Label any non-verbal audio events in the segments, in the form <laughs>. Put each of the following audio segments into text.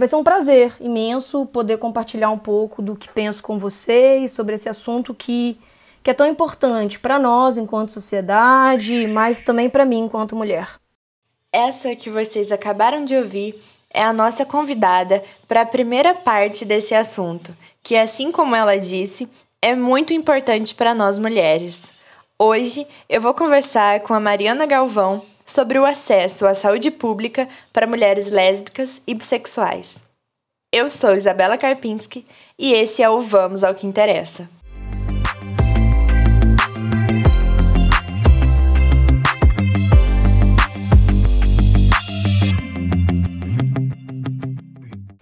Vai ser um prazer imenso poder compartilhar um pouco do que penso com vocês sobre esse assunto que, que é tão importante para nós enquanto sociedade, mas também para mim enquanto mulher. Essa que vocês acabaram de ouvir é a nossa convidada para a primeira parte desse assunto, que, assim como ela disse, é muito importante para nós mulheres. Hoje eu vou conversar com a Mariana Galvão sobre o acesso à saúde pública para mulheres lésbicas e bissexuais. Eu sou Isabela Karpinski e esse é o Vamos ao que Interessa.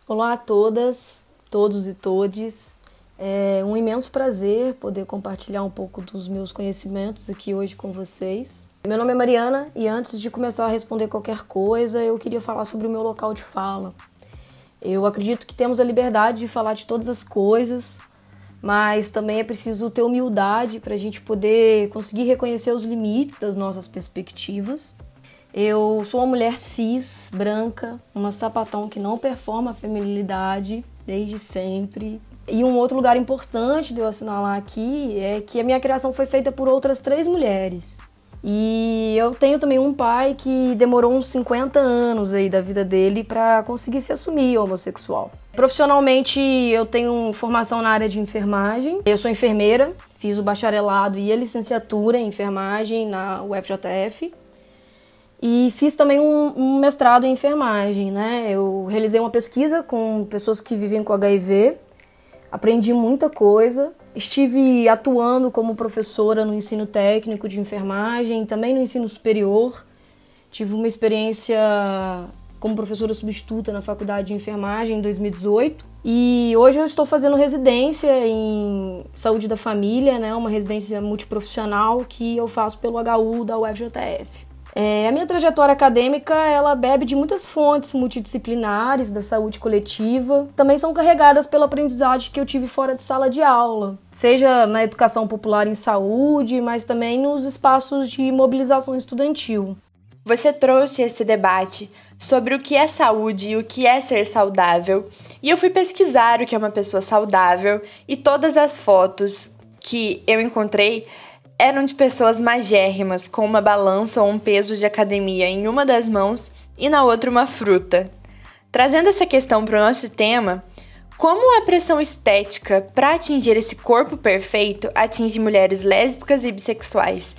Olá a todas, todos e todes. É um imenso prazer poder compartilhar um pouco dos meus conhecimentos aqui hoje com vocês. Meu nome é Mariana e antes de começar a responder qualquer coisa, eu queria falar sobre o meu local de fala. Eu acredito que temos a liberdade de falar de todas as coisas, mas também é preciso ter humildade para a gente poder conseguir reconhecer os limites das nossas perspectivas. Eu sou uma mulher cis, branca, uma sapatão que não performa a feminilidade desde sempre, e um outro lugar importante de eu assinalar aqui é que a minha criação foi feita por outras três mulheres. E eu tenho também um pai que demorou uns 50 anos aí da vida dele para conseguir se assumir homossexual. Profissionalmente, eu tenho formação na área de enfermagem. Eu sou enfermeira, fiz o bacharelado e a licenciatura em enfermagem na UFJF. E fiz também um, um mestrado em enfermagem, né? Eu realizei uma pesquisa com pessoas que vivem com HIV aprendi muita coisa. Estive atuando como professora no ensino técnico de enfermagem, também no ensino superior. Tive uma experiência como professora substituta na faculdade de enfermagem em 2018. E hoje eu estou fazendo residência em saúde da família, né, uma residência multiprofissional que eu faço pelo HU da UFJF. É, a minha trajetória acadêmica ela bebe de muitas fontes multidisciplinares da saúde coletiva, também são carregadas pela aprendizagem que eu tive fora de sala de aula, seja na educação popular em saúde, mas também nos espaços de mobilização estudantil. Você trouxe esse debate sobre o que é saúde e o que é ser saudável, e eu fui pesquisar o que é uma pessoa saudável e todas as fotos que eu encontrei eram de pessoas magérrimas, com uma balança ou um peso de academia em uma das mãos e na outra uma fruta. Trazendo essa questão para o nosso tema, como a pressão estética para atingir esse corpo perfeito atinge mulheres lésbicas e bissexuais?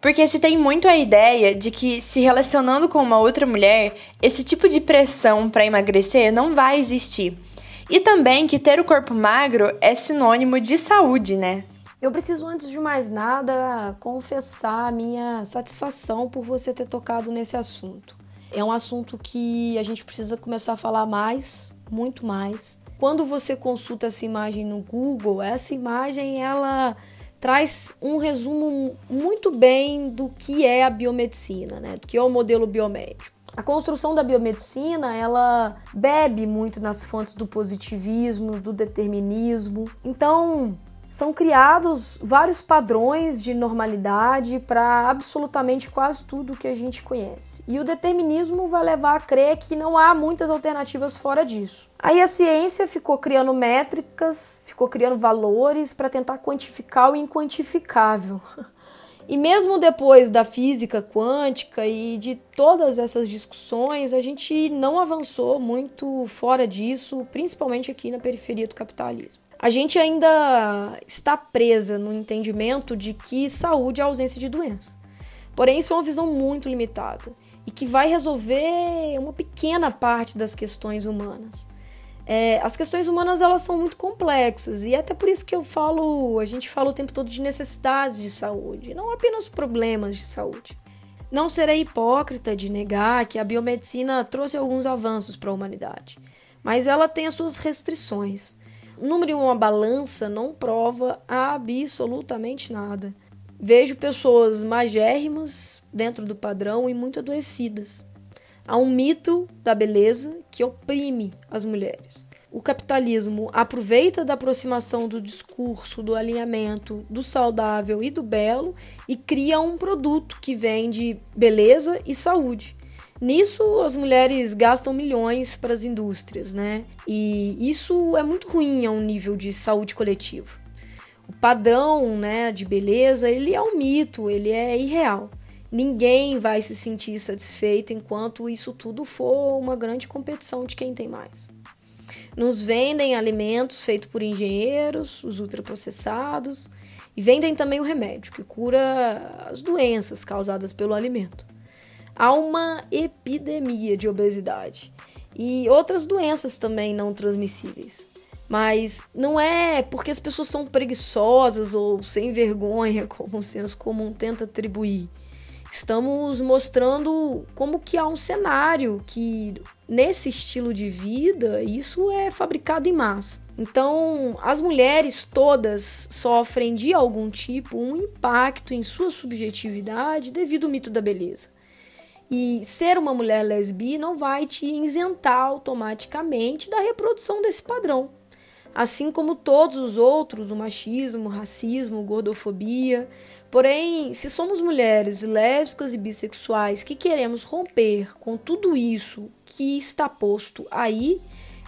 Porque se tem muito a ideia de que se relacionando com uma outra mulher, esse tipo de pressão para emagrecer não vai existir. E também que ter o corpo magro é sinônimo de saúde, né? Eu preciso, antes de mais nada, confessar minha satisfação por você ter tocado nesse assunto. É um assunto que a gente precisa começar a falar mais, muito mais. Quando você consulta essa imagem no Google, essa imagem ela traz um resumo muito bem do que é a biomedicina, né? Do que é o modelo biomédico. A construção da biomedicina, ela bebe muito nas fontes do positivismo, do determinismo. Então, são criados vários padrões de normalidade para absolutamente quase tudo que a gente conhece. E o determinismo vai levar a crer que não há muitas alternativas fora disso. Aí a ciência ficou criando métricas, ficou criando valores para tentar quantificar o inquantificável. <laughs> E mesmo depois da física quântica e de todas essas discussões, a gente não avançou muito fora disso, principalmente aqui na periferia do capitalismo. A gente ainda está presa no entendimento de que saúde é ausência de doença. Porém, isso é uma visão muito limitada e que vai resolver uma pequena parte das questões humanas. É, as questões humanas elas são muito complexas e é até por isso que eu falo, a gente fala o tempo todo de necessidades de saúde, não apenas problemas de saúde. Não serei hipócrita de negar que a biomedicina trouxe alguns avanços para a humanidade, mas ela tem as suas restrições. Número em uma balança não prova absolutamente nada. Vejo pessoas magérrimas dentro do padrão e muito adoecidas. Há um mito da beleza que oprime as mulheres. O capitalismo aproveita da aproximação do discurso, do alinhamento, do saudável e do belo e cria um produto que vende beleza e saúde. Nisso, as mulheres gastam milhões para as indústrias, né? E isso é muito ruim a um nível de saúde coletiva. O padrão, né, de beleza, ele é um mito, ele é irreal. Ninguém vai se sentir satisfeito enquanto isso tudo for uma grande competição de quem tem mais. Nos vendem alimentos feitos por engenheiros, os ultraprocessados, e vendem também o remédio que cura as doenças causadas pelo alimento. Há uma epidemia de obesidade e outras doenças também não transmissíveis. Mas não é porque as pessoas são preguiçosas ou sem vergonha, <laughs> como o senso comum tenta atribuir. Estamos mostrando como que há um cenário que nesse estilo de vida isso é fabricado em massa. Então, as mulheres todas sofrem de algum tipo um impacto em sua subjetividade devido ao mito da beleza. E ser uma mulher lesbi não vai te isentar automaticamente da reprodução desse padrão. Assim como todos os outros, o machismo, o racismo, gordofobia, Porém, se somos mulheres lésbicas e bissexuais que queremos romper com tudo isso que está posto aí,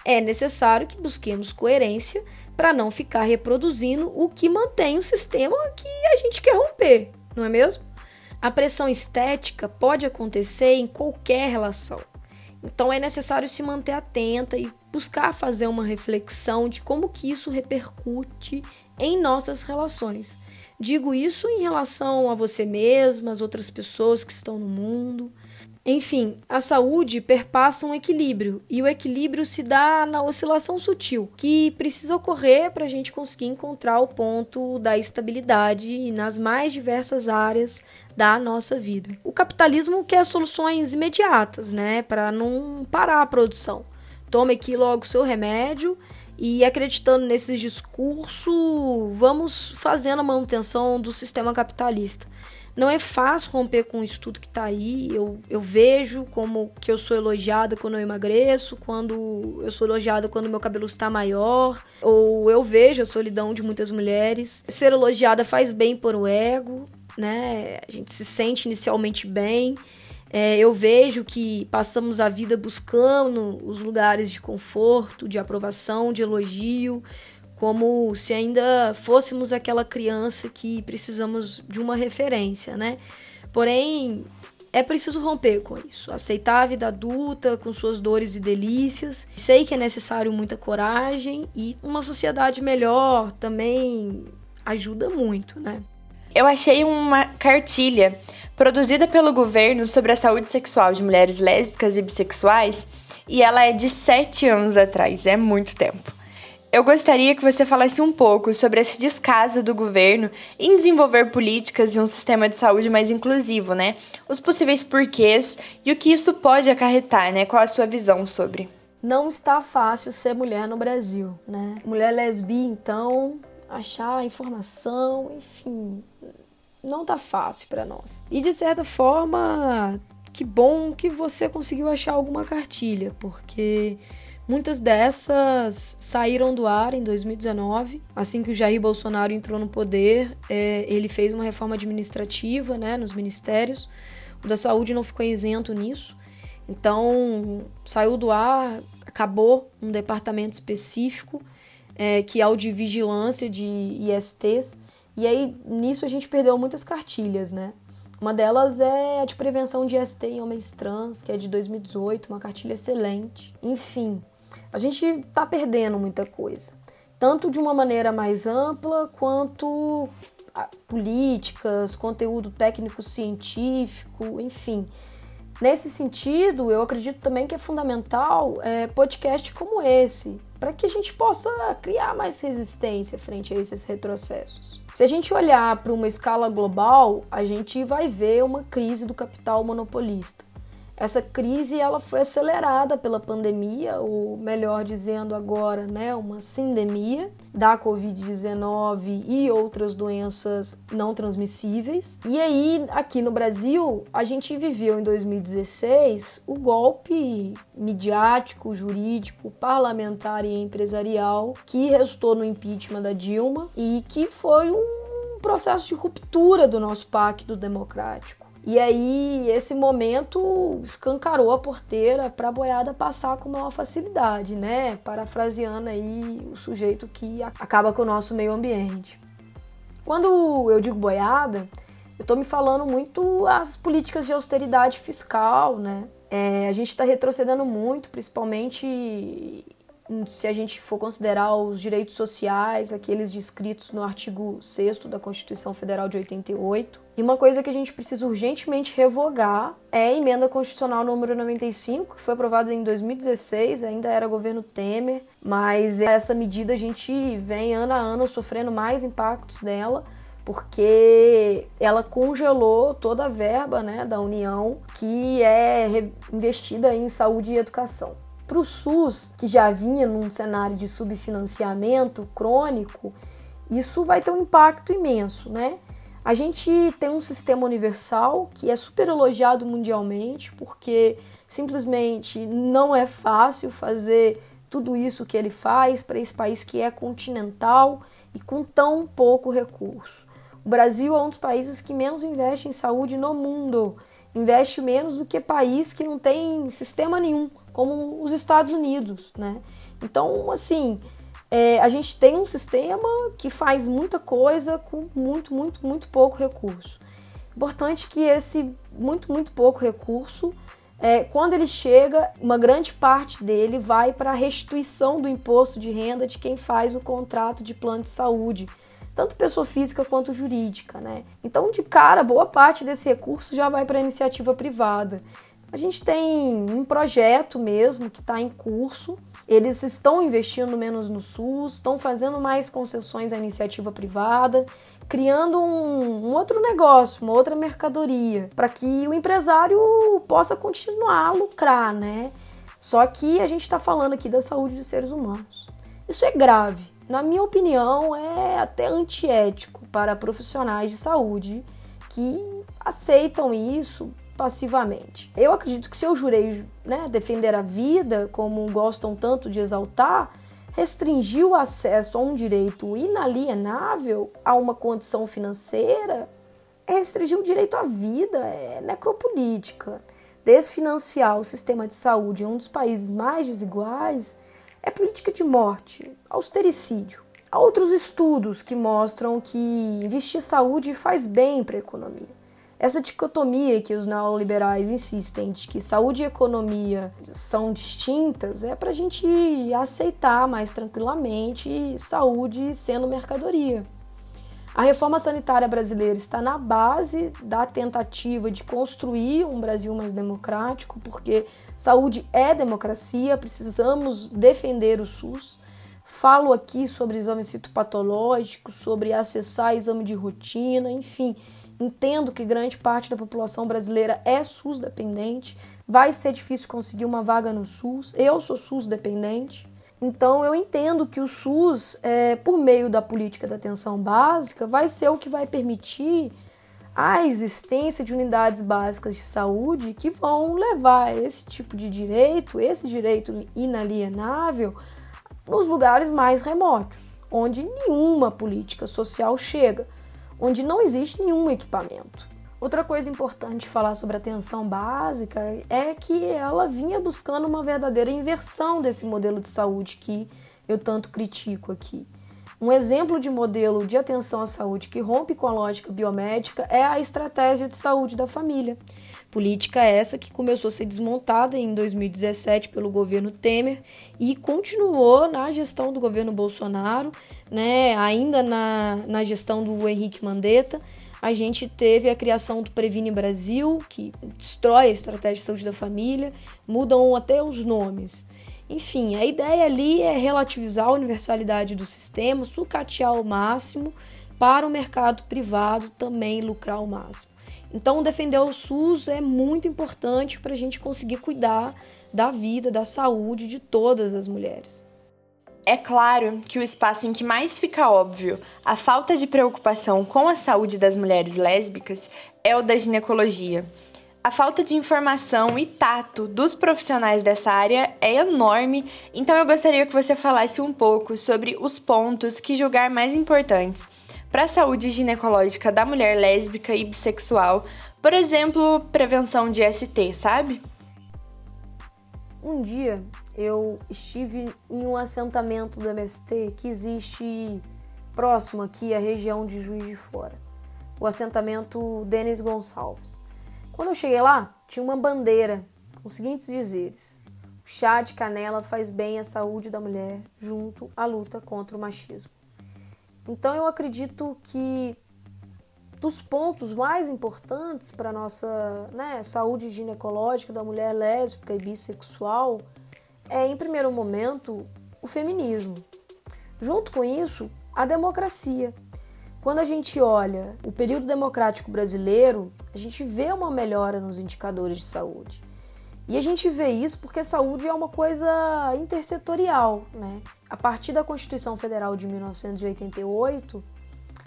é necessário que busquemos coerência para não ficar reproduzindo o que mantém o sistema que a gente quer romper, não é mesmo? A pressão estética pode acontecer em qualquer relação. Então é necessário se manter atenta e buscar fazer uma reflexão de como que isso repercute em nossas relações. Digo isso em relação a você mesma, as outras pessoas que estão no mundo. Enfim, a saúde perpassa um equilíbrio e o equilíbrio se dá na oscilação sutil, que precisa ocorrer para a gente conseguir encontrar o ponto da estabilidade nas mais diversas áreas da nossa vida. O capitalismo quer soluções imediatas, né, para não parar a produção. Tome aqui logo o seu remédio e acreditando nesses discursos, vamos fazendo a manutenção do sistema capitalista. Não é fácil romper com isso tudo que está aí. Eu, eu vejo como que eu sou elogiada quando eu emagreço, quando eu sou elogiada quando meu cabelo está maior, ou eu vejo a solidão de muitas mulheres. Ser elogiada faz bem para o ego, né? A gente se sente inicialmente bem. É, eu vejo que passamos a vida buscando os lugares de conforto, de aprovação, de elogio, como se ainda fôssemos aquela criança que precisamos de uma referência, né? Porém, é preciso romper com isso, aceitar a vida adulta com suas dores e delícias. Sei que é necessário muita coragem e uma sociedade melhor também ajuda muito, né? Eu achei uma cartilha produzida pelo governo sobre a saúde sexual de mulheres lésbicas e bissexuais, e ela é de sete anos atrás, é muito tempo. Eu gostaria que você falasse um pouco sobre esse descaso do governo em desenvolver políticas e um sistema de saúde mais inclusivo, né? Os possíveis porquês e o que isso pode acarretar, né? Qual a sua visão sobre? Não está fácil ser mulher no Brasil, né? Mulher lesbi, então, achar informação, enfim, não tá fácil para nós. E de certa forma, que bom que você conseguiu achar alguma cartilha, porque muitas dessas saíram do ar em 2019, assim que o Jair Bolsonaro entrou no poder, é, ele fez uma reforma administrativa, né, nos ministérios. O da saúde não ficou isento nisso. Então, saiu do ar, acabou um departamento específico, é, que é o de vigilância de ISTs, e aí, nisso, a gente perdeu muitas cartilhas, né? Uma delas é a de prevenção de ST em homens trans, que é de 2018, uma cartilha excelente. Enfim, a gente tá perdendo muita coisa. Tanto de uma maneira mais ampla, quanto políticas, conteúdo técnico-científico, enfim. Nesse sentido, eu acredito também que é fundamental é, podcast como esse, para que a gente possa criar mais resistência frente a esses retrocessos. Se a gente olhar para uma escala global, a gente vai ver uma crise do capital monopolista. Essa crise ela foi acelerada pela pandemia, ou melhor dizendo agora, né, uma sindemia da COVID-19 e outras doenças não transmissíveis. E aí, aqui no Brasil, a gente viveu em 2016 o golpe midiático, jurídico, parlamentar e empresarial que restou no impeachment da Dilma e que foi um processo de ruptura do nosso pacto democrático E aí, esse momento escancarou a porteira para a boiada passar com maior facilidade, né? Parafraseando aí o sujeito que acaba com o nosso meio ambiente. Quando eu digo boiada, eu estou me falando muito as políticas de austeridade fiscal, né? É, a gente está retrocedendo muito, principalmente se a gente for considerar os direitos sociais, aqueles descritos no artigo 6 da Constituição Federal de 88. E uma coisa que a gente precisa urgentemente revogar é a emenda constitucional número 95, que foi aprovada em 2016, ainda era governo Temer, mas essa medida a gente vem ano a ano sofrendo mais impactos dela porque ela congelou toda a verba né, da União que é investida em saúde e educação. Para o SUS, que já vinha num cenário de subfinanciamento crônico, isso vai ter um impacto imenso, né? A gente tem um sistema universal que é super elogiado mundialmente, porque simplesmente não é fácil fazer tudo isso que ele faz para esse país que é continental e com tão pouco recurso. O Brasil é um dos países que menos investe em saúde no mundo. Investe menos do que país que não tem sistema nenhum como os Estados Unidos, né? Então, assim, é, a gente tem um sistema que faz muita coisa com muito, muito, muito pouco recurso. Importante que esse muito, muito pouco recurso, é, quando ele chega, uma grande parte dele vai para a restituição do imposto de renda de quem faz o contrato de plano de saúde, tanto pessoa física quanto jurídica, né? Então, de cara, boa parte desse recurso já vai para a iniciativa privada. A gente tem um projeto mesmo que está em curso. Eles estão investindo menos no SUS, estão fazendo mais concessões à iniciativa privada, criando um, um outro negócio, uma outra mercadoria, para que o empresário possa continuar a lucrar, né? Só que a gente está falando aqui da saúde dos seres humanos. Isso é grave. Na minha opinião, é até antiético para profissionais de saúde que aceitam isso passivamente. Eu acredito que se eu jurei né, defender a vida, como gostam tanto de exaltar, restringir o acesso a um direito inalienável, a uma condição financeira, é restringir o direito à vida, é necropolítica. Desfinanciar o sistema de saúde em um dos países mais desiguais é política de morte, austericídio. Há outros estudos que mostram que investir saúde faz bem para a economia. Essa dicotomia que os neoliberais insistem de que saúde e economia são distintas é para a gente aceitar mais tranquilamente saúde sendo mercadoria. A reforma sanitária brasileira está na base da tentativa de construir um Brasil mais democrático, porque saúde é democracia, precisamos defender o SUS. Falo aqui sobre exame citopatológico, sobre acessar exame de rotina, enfim, Entendo que grande parte da população brasileira é SUS dependente, vai ser difícil conseguir uma vaga no SUS. Eu sou SUS dependente, então eu entendo que o SUS, é, por meio da política da atenção básica, vai ser o que vai permitir a existência de unidades básicas de saúde que vão levar esse tipo de direito, esse direito inalienável, nos lugares mais remotos, onde nenhuma política social chega onde não existe nenhum equipamento. Outra coisa importante falar sobre a atenção básica é que ela vinha buscando uma verdadeira inversão desse modelo de saúde que eu tanto critico aqui. Um exemplo de modelo de atenção à saúde que rompe com a lógica biomédica é a estratégia de saúde da família. Política essa que começou a ser desmontada em 2017 pelo governo Temer e continuou na gestão do governo Bolsonaro, né, ainda na, na gestão do Henrique Mandetta. A gente teve a criação do Previne Brasil, que destrói a estratégia de saúde da família, mudam até os nomes. Enfim, a ideia ali é relativizar a universalidade do sistema, sucatear ao máximo para o mercado privado também lucrar ao máximo. Então, defender o SUS é muito importante para a gente conseguir cuidar da vida, da saúde de todas as mulheres. É claro que o espaço em que mais fica óbvio a falta de preocupação com a saúde das mulheres lésbicas é o da ginecologia. A falta de informação e tato dos profissionais dessa área é enorme, então eu gostaria que você falasse um pouco sobre os pontos que julgar mais importantes para a saúde ginecológica da mulher lésbica e bissexual, por exemplo, prevenção de ST, sabe? Um dia eu estive em um assentamento do MST que existe próximo aqui à região de Juiz de Fora, o assentamento Denis Gonçalves. Quando eu cheguei lá, tinha uma bandeira com os seguintes dizeres: o chá de canela faz bem à saúde da mulher junto à luta contra o machismo. Então eu acredito que dos pontos mais importantes para a nossa né, saúde ginecológica da mulher lésbica e bissexual é, em primeiro momento, o feminismo. Junto com isso, a democracia. Quando a gente olha o período democrático brasileiro, a gente vê uma melhora nos indicadores de saúde. E a gente vê isso porque saúde é uma coisa intersetorial, né? A partir da Constituição Federal de 1988,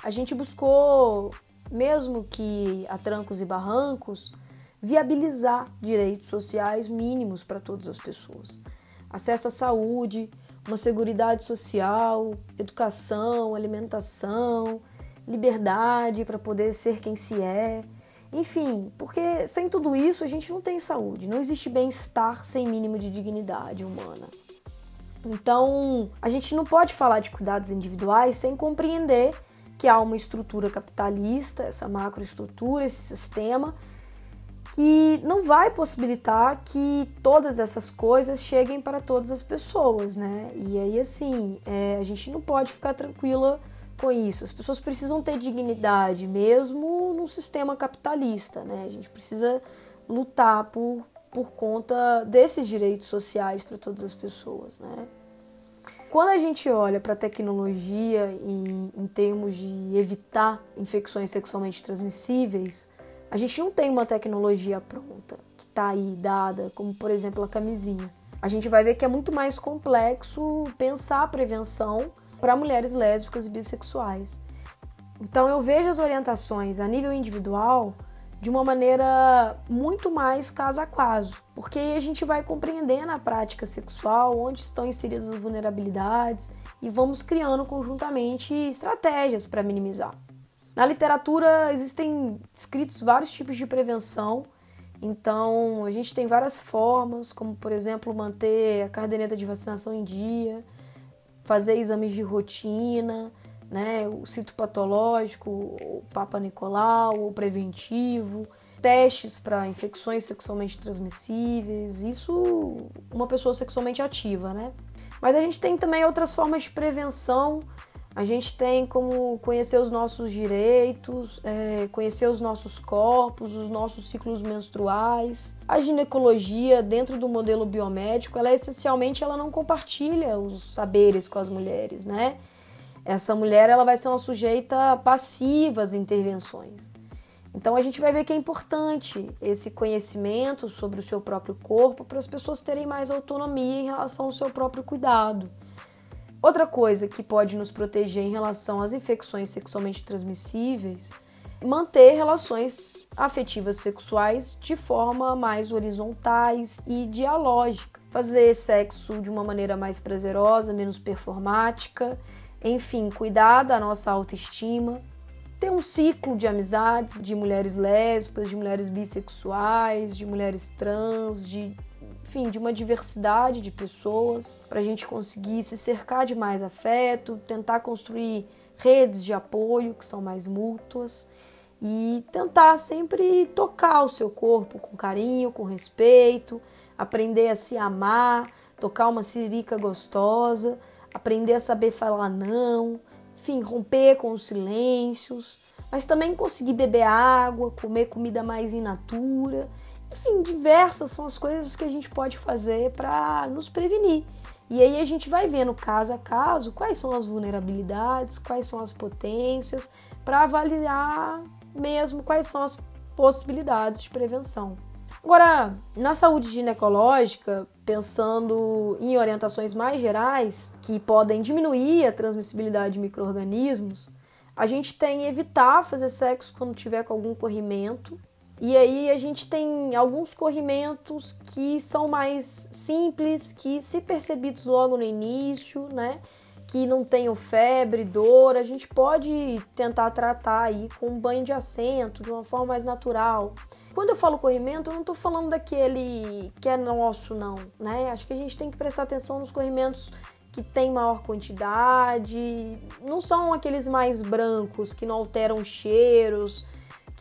a gente buscou mesmo que a trancos e barrancos, viabilizar direitos sociais mínimos para todas as pessoas. Acesso à saúde, uma seguridade social, educação, alimentação, liberdade para poder ser quem se é. Enfim, porque sem tudo isso a gente não tem saúde, não existe bem-estar sem mínimo de dignidade humana. Então, a gente não pode falar de cuidados individuais sem compreender que há uma estrutura capitalista, essa macroestrutura, esse sistema, que não vai possibilitar que todas essas coisas cheguem para todas as pessoas, né? E aí, assim, é, a gente não pode ficar tranquila com isso. As pessoas precisam ter dignidade, mesmo no sistema capitalista, né? A gente precisa lutar por, por conta desses direitos sociais para todas as pessoas, né? Quando a gente olha para a tecnologia em, em termos de evitar infecções sexualmente transmissíveis, a gente não tem uma tecnologia pronta, que está aí dada, como por exemplo a camisinha. A gente vai ver que é muito mais complexo pensar a prevenção para mulheres lésbicas e bissexuais. Então eu vejo as orientações a nível individual de uma maneira muito mais caso a caso, porque a gente vai compreender na prática sexual onde estão inseridas as vulnerabilidades e vamos criando conjuntamente estratégias para minimizar. Na literatura existem escritos vários tipos de prevenção, então a gente tem várias formas, como por exemplo manter a caderneta de vacinação em dia, fazer exames de rotina, né, o citopatológico, o Papa Nicolau, o preventivo, testes para infecções sexualmente transmissíveis, isso uma pessoa sexualmente ativa, né? Mas a gente tem também outras formas de prevenção. A gente tem como conhecer os nossos direitos, é, conhecer os nossos corpos, os nossos ciclos menstruais. A ginecologia, dentro do modelo biomédico, ela é, essencialmente ela não compartilha os saberes com as mulheres, né? essa mulher ela vai ser uma sujeita passiva às intervenções. Então a gente vai ver que é importante esse conhecimento sobre o seu próprio corpo para as pessoas terem mais autonomia em relação ao seu próprio cuidado. Outra coisa que pode nos proteger em relação às infecções sexualmente transmissíveis, manter relações afetivas sexuais de forma mais horizontais e dialógica, fazer sexo de uma maneira mais prazerosa, menos performática. Enfim, cuidar da nossa autoestima, ter um ciclo de amizades de mulheres lésbicas, de mulheres bissexuais, de mulheres trans, de enfim, de uma diversidade de pessoas, para a gente conseguir se cercar de mais afeto, tentar construir redes de apoio que são mais mútuas e tentar sempre tocar o seu corpo com carinho, com respeito, aprender a se amar, tocar uma sirica gostosa aprender a saber falar não, enfim, romper com os silêncios, mas também conseguir beber água, comer comida mais in natura. Enfim, diversas são as coisas que a gente pode fazer para nos prevenir. E aí a gente vai vendo caso a caso quais são as vulnerabilidades, quais são as potências, para avaliar mesmo quais são as possibilidades de prevenção. Agora, na saúde ginecológica, pensando em orientações mais gerais que podem diminuir a transmissibilidade de micro-organismos, a gente tem evitar fazer sexo quando tiver com algum corrimento. E aí a gente tem alguns corrimentos que são mais simples, que se percebidos logo no início, né, que não tenham febre, dor, a gente pode tentar tratar aí com um banho de assento, de uma forma mais natural. Quando eu falo corrimento, eu não estou falando daquele que é nosso, não, né? Acho que a gente tem que prestar atenção nos corrimentos que tem maior quantidade, não são aqueles mais brancos que não alteram cheiros,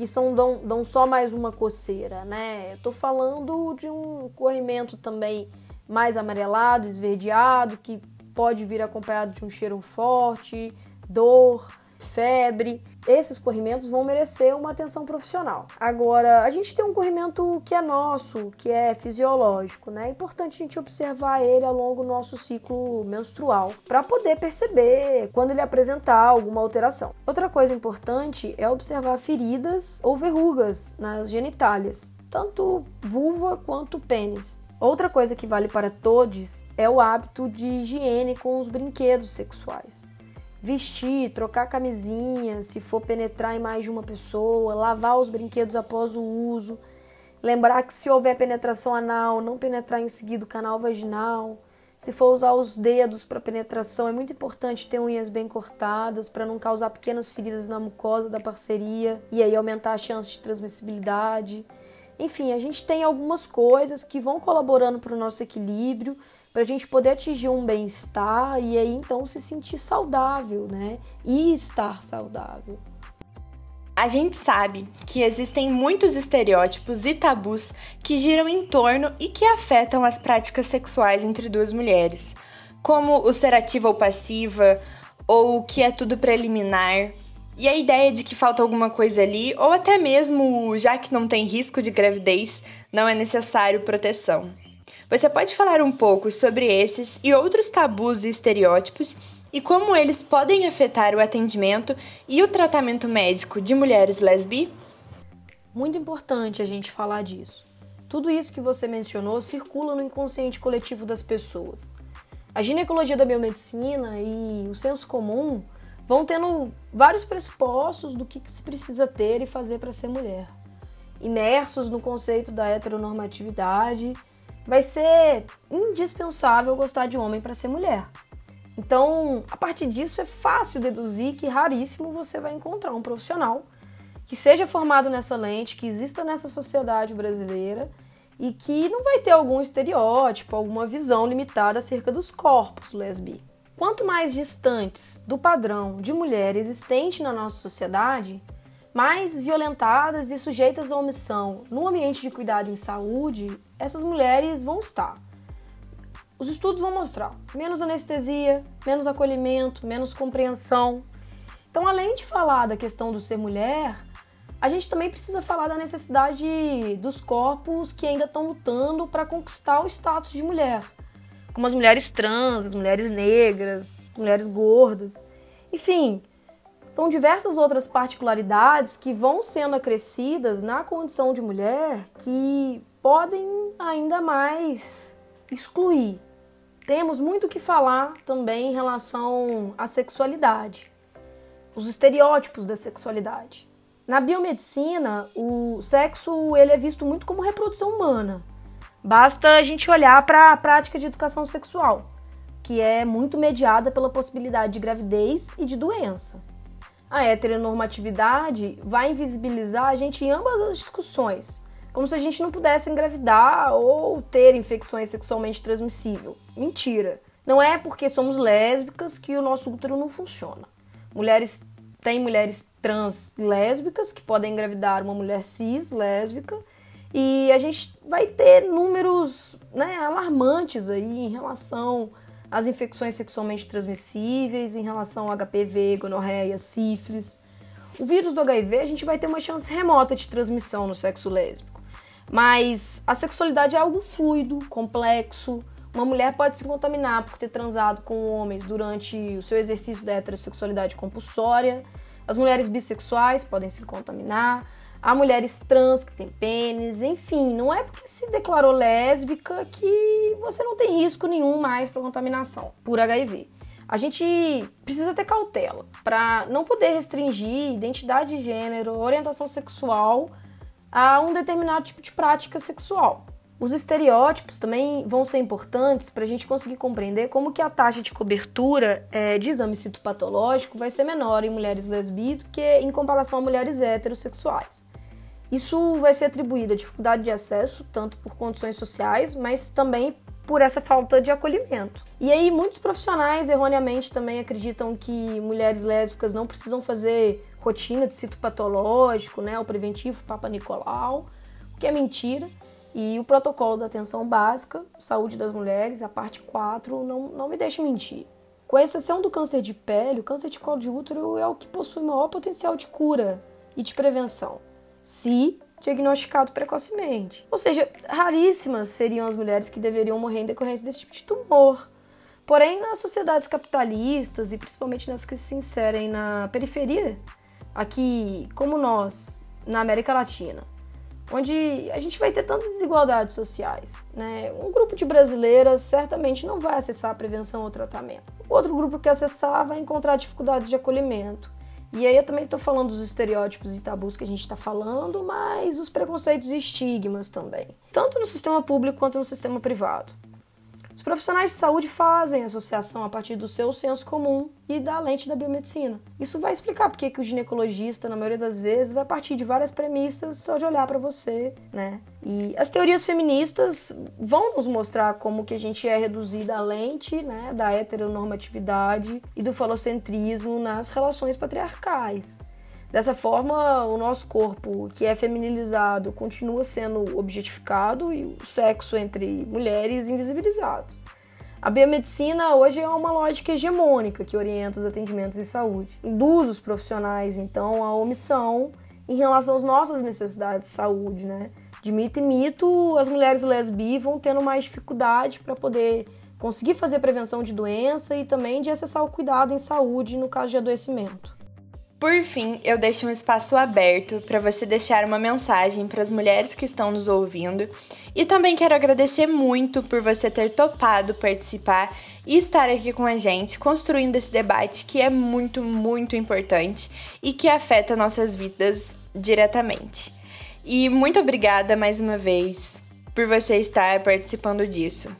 que são dão, dão só mais uma coceira, né? Eu tô falando de um corrimento também mais amarelado, esverdeado, que pode vir acompanhado de um cheiro forte, dor, febre. Esses corrimentos vão merecer uma atenção profissional. Agora, a gente tem um corrimento que é nosso, que é fisiológico, né? É importante a gente observar ele ao longo do nosso ciclo menstrual para poder perceber quando ele apresentar alguma alteração. Outra coisa importante é observar feridas ou verrugas nas genitálias, tanto vulva quanto pênis. Outra coisa que vale para todos é o hábito de higiene com os brinquedos sexuais. Vestir, trocar camisinha, se for penetrar em mais de uma pessoa, lavar os brinquedos após o uso. Lembrar que se houver penetração anal, não penetrar em seguida o canal vaginal. Se for usar os dedos para penetração, é muito importante ter unhas bem cortadas para não causar pequenas feridas na mucosa da parceria e aí aumentar a chance de transmissibilidade. Enfim, a gente tem algumas coisas que vão colaborando para o nosso equilíbrio, para a gente poder atingir um bem-estar e aí então se sentir saudável, né? E estar saudável. A gente sabe que existem muitos estereótipos e tabus que giram em torno e que afetam as práticas sexuais entre duas mulheres, como o ser ativa ou passiva, ou o que é tudo preliminar, e a ideia de que falta alguma coisa ali, ou até mesmo, já que não tem risco de gravidez, não é necessário proteção. Você pode falar um pouco sobre esses e outros tabus e estereótipos e como eles podem afetar o atendimento e o tratamento médico de mulheres lesbi? Muito importante a gente falar disso. Tudo isso que você mencionou circula no inconsciente coletivo das pessoas. A ginecologia da biomedicina e o senso comum vão tendo vários pressupostos do que se precisa ter e fazer para ser mulher. Imersos no conceito da heteronormatividade, vai ser indispensável gostar de homem para ser mulher. Então, a partir disso, é fácil deduzir que raríssimo você vai encontrar um profissional que seja formado nessa lente, que exista nessa sociedade brasileira e que não vai ter algum estereótipo, alguma visão limitada acerca dos corpos lesbi. Quanto mais distantes do padrão de mulher existente na nossa sociedade, mais violentadas e sujeitas à omissão no ambiente de cuidado em saúde essas mulheres vão estar. Os estudos vão mostrar menos anestesia, menos acolhimento, menos compreensão. Então, além de falar da questão do ser mulher, a gente também precisa falar da necessidade dos corpos que ainda estão lutando para conquistar o status de mulher como as mulheres trans, as mulheres negras, as mulheres gordas. Enfim, são diversas outras particularidades que vão sendo acrescidas na condição de mulher que podem ainda mais excluir. Temos muito que falar também em relação à sexualidade, os estereótipos da sexualidade. Na biomedicina, o sexo ele é visto muito como reprodução humana. Basta a gente olhar para a prática de educação sexual, que é muito mediada pela possibilidade de gravidez e de doença. A heteronormatividade vai invisibilizar a gente em ambas as discussões, como se a gente não pudesse engravidar ou ter infecções sexualmente transmissíveis. Mentira! Não é porque somos lésbicas que o nosso útero não funciona. Mulheres tem mulheres trans lésbicas que podem engravidar uma mulher cis lésbica e a gente vai ter números né, alarmantes aí em relação às infecções sexualmente transmissíveis, em relação ao HPV, gonorreia, sífilis. O vírus do HIV a gente vai ter uma chance remota de transmissão no sexo lésbico. Mas a sexualidade é algo fluido, complexo. Uma mulher pode se contaminar por ter transado com homens durante o seu exercício da heterossexualidade compulsória. As mulheres bissexuais podem se contaminar Há mulheres trans que têm pênis, enfim, não é porque se declarou lésbica que você não tem risco nenhum mais para contaminação por HIV. A gente precisa ter cautela para não poder restringir identidade de gênero, orientação sexual a um determinado tipo de prática sexual. Os estereótipos também vão ser importantes para a gente conseguir compreender como que a taxa de cobertura é, de exame citopatológico vai ser menor em mulheres lesbi do que em comparação a mulheres heterossexuais. Isso vai ser atribuído à dificuldade de acesso, tanto por condições sociais, mas também por essa falta de acolhimento. E aí, muitos profissionais erroneamente também acreditam que mulheres lésbicas não precisam fazer rotina de cito patológico, né, o preventivo Papa Nicolau, o que é mentira. E o protocolo da atenção básica, saúde das mulheres, a parte 4, não, não me deixa mentir. Com exceção do câncer de pele, o câncer de colo de útero é o que possui maior potencial de cura e de prevenção, se diagnosticado precocemente. Ou seja, raríssimas seriam as mulheres que deveriam morrer em decorrência desse tipo de tumor. Porém, nas sociedades capitalistas e principalmente nas que se inserem na periferia, aqui como nós, na América Latina, onde a gente vai ter tantas desigualdades sociais, né? Um grupo de brasileiras certamente não vai acessar a prevenção ou tratamento. Outro grupo que acessar vai encontrar dificuldade de acolhimento e aí eu também estou falando dos estereótipos e tabus que a gente está falando, mas os preconceitos e estigmas também, tanto no sistema público quanto no sistema privado. Os profissionais de saúde fazem associação a partir do seu senso comum e da lente da biomedicina. Isso vai explicar porque que o ginecologista, na maioria das vezes, vai partir de várias premissas só de olhar para você, né? E as teorias feministas vão nos mostrar como que a gente é reduzida à lente, né, da heteronormatividade e do falocentrismo nas relações patriarcais. Dessa forma, o nosso corpo, que é feminilizado, continua sendo objetificado e o sexo entre mulheres invisibilizado. A biomedicina hoje é uma lógica hegemônica que orienta os atendimentos em saúde. Induz os profissionais, então, à omissão em relação às nossas necessidades de saúde, né? De mito em mito, as mulheres lesbi vão tendo mais dificuldade para poder conseguir fazer prevenção de doença e também de acessar o cuidado em saúde no caso de adoecimento. Por fim, eu deixo um espaço aberto para você deixar uma mensagem para as mulheres que estão nos ouvindo e também quero agradecer muito por você ter topado participar e estar aqui com a gente, construindo esse debate que é muito, muito importante e que afeta nossas vidas diretamente. E muito obrigada mais uma vez por você estar participando disso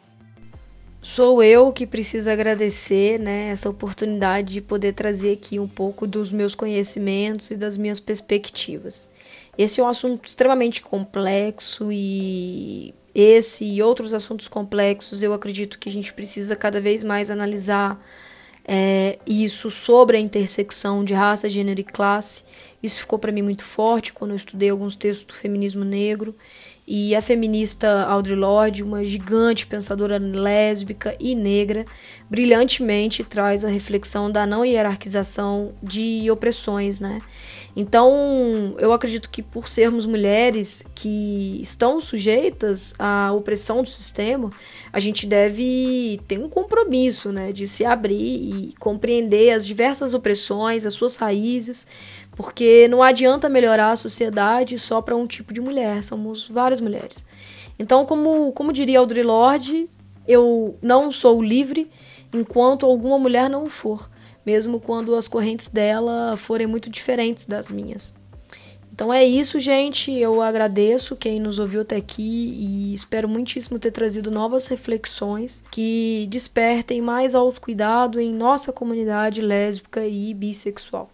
sou eu que preciso agradecer né, essa oportunidade de poder trazer aqui um pouco dos meus conhecimentos e das minhas perspectivas. Esse é um assunto extremamente complexo e esse e outros assuntos complexos eu acredito que a gente precisa cada vez mais analisar é, isso sobre a intersecção de raça, gênero e classe. Isso ficou para mim muito forte quando eu estudei alguns textos do feminismo negro e a feminista Audre Lorde, uma gigante pensadora lésbica e negra, brilhantemente traz a reflexão da não hierarquização de opressões, né? Então, eu acredito que por sermos mulheres que estão sujeitas à opressão do sistema, a gente deve ter um compromisso, né, de se abrir e compreender as diversas opressões, as suas raízes, porque não adianta melhorar a sociedade só para um tipo de mulher, somos várias mulheres. Então, como, como diria Audre Lorde, eu não sou livre enquanto alguma mulher não for, mesmo quando as correntes dela forem muito diferentes das minhas. Então é isso, gente. Eu agradeço quem nos ouviu até aqui e espero muitíssimo ter trazido novas reflexões que despertem mais autocuidado em nossa comunidade lésbica e bissexual.